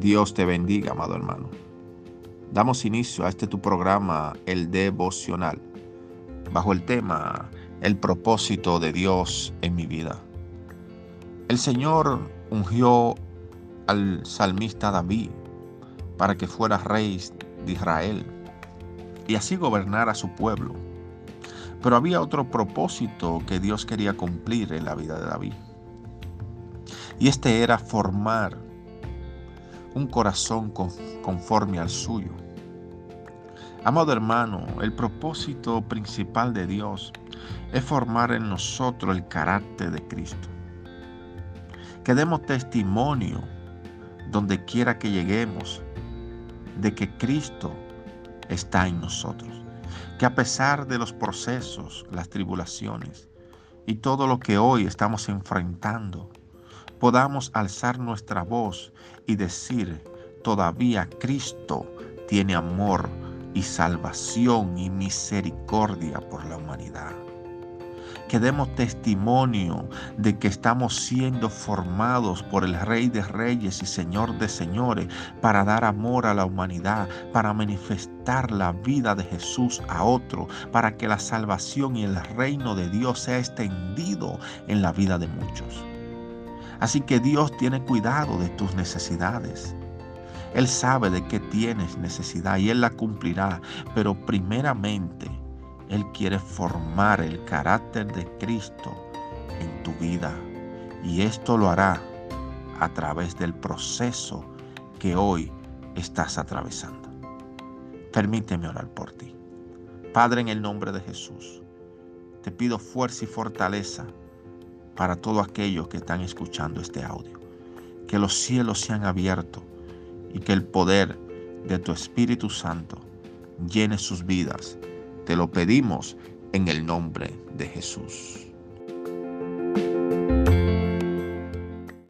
Dios te bendiga, amado hermano. Damos inicio a este tu programa, el devocional, bajo el tema El propósito de Dios en mi vida. El Señor ungió al salmista David para que fuera rey de Israel y así gobernar a su pueblo. Pero había otro propósito que Dios quería cumplir en la vida de David. Y este era formar un corazón conforme al suyo. Amado hermano, el propósito principal de Dios es formar en nosotros el carácter de Cristo. Que demos testimonio donde quiera que lleguemos de que Cristo está en nosotros. Que a pesar de los procesos, las tribulaciones y todo lo que hoy estamos enfrentando, podamos alzar nuestra voz y decir, todavía Cristo tiene amor y salvación y misericordia por la humanidad que demos testimonio de que estamos siendo formados por el Rey de Reyes y Señor de Señores para dar amor a la humanidad, para manifestar la vida de Jesús a otro, para que la salvación y el reino de Dios sea extendido en la vida de muchos. Así que Dios tiene cuidado de tus necesidades. Él sabe de qué tienes necesidad y Él la cumplirá, pero primeramente él quiere formar el carácter de Cristo en tu vida. Y esto lo hará a través del proceso que hoy estás atravesando. Permíteme orar por ti. Padre, en el nombre de Jesús, te pido fuerza y fortaleza para todos aquellos que están escuchando este audio. Que los cielos sean abiertos y que el poder de tu Espíritu Santo llene sus vidas te lo pedimos en el nombre de Jesús.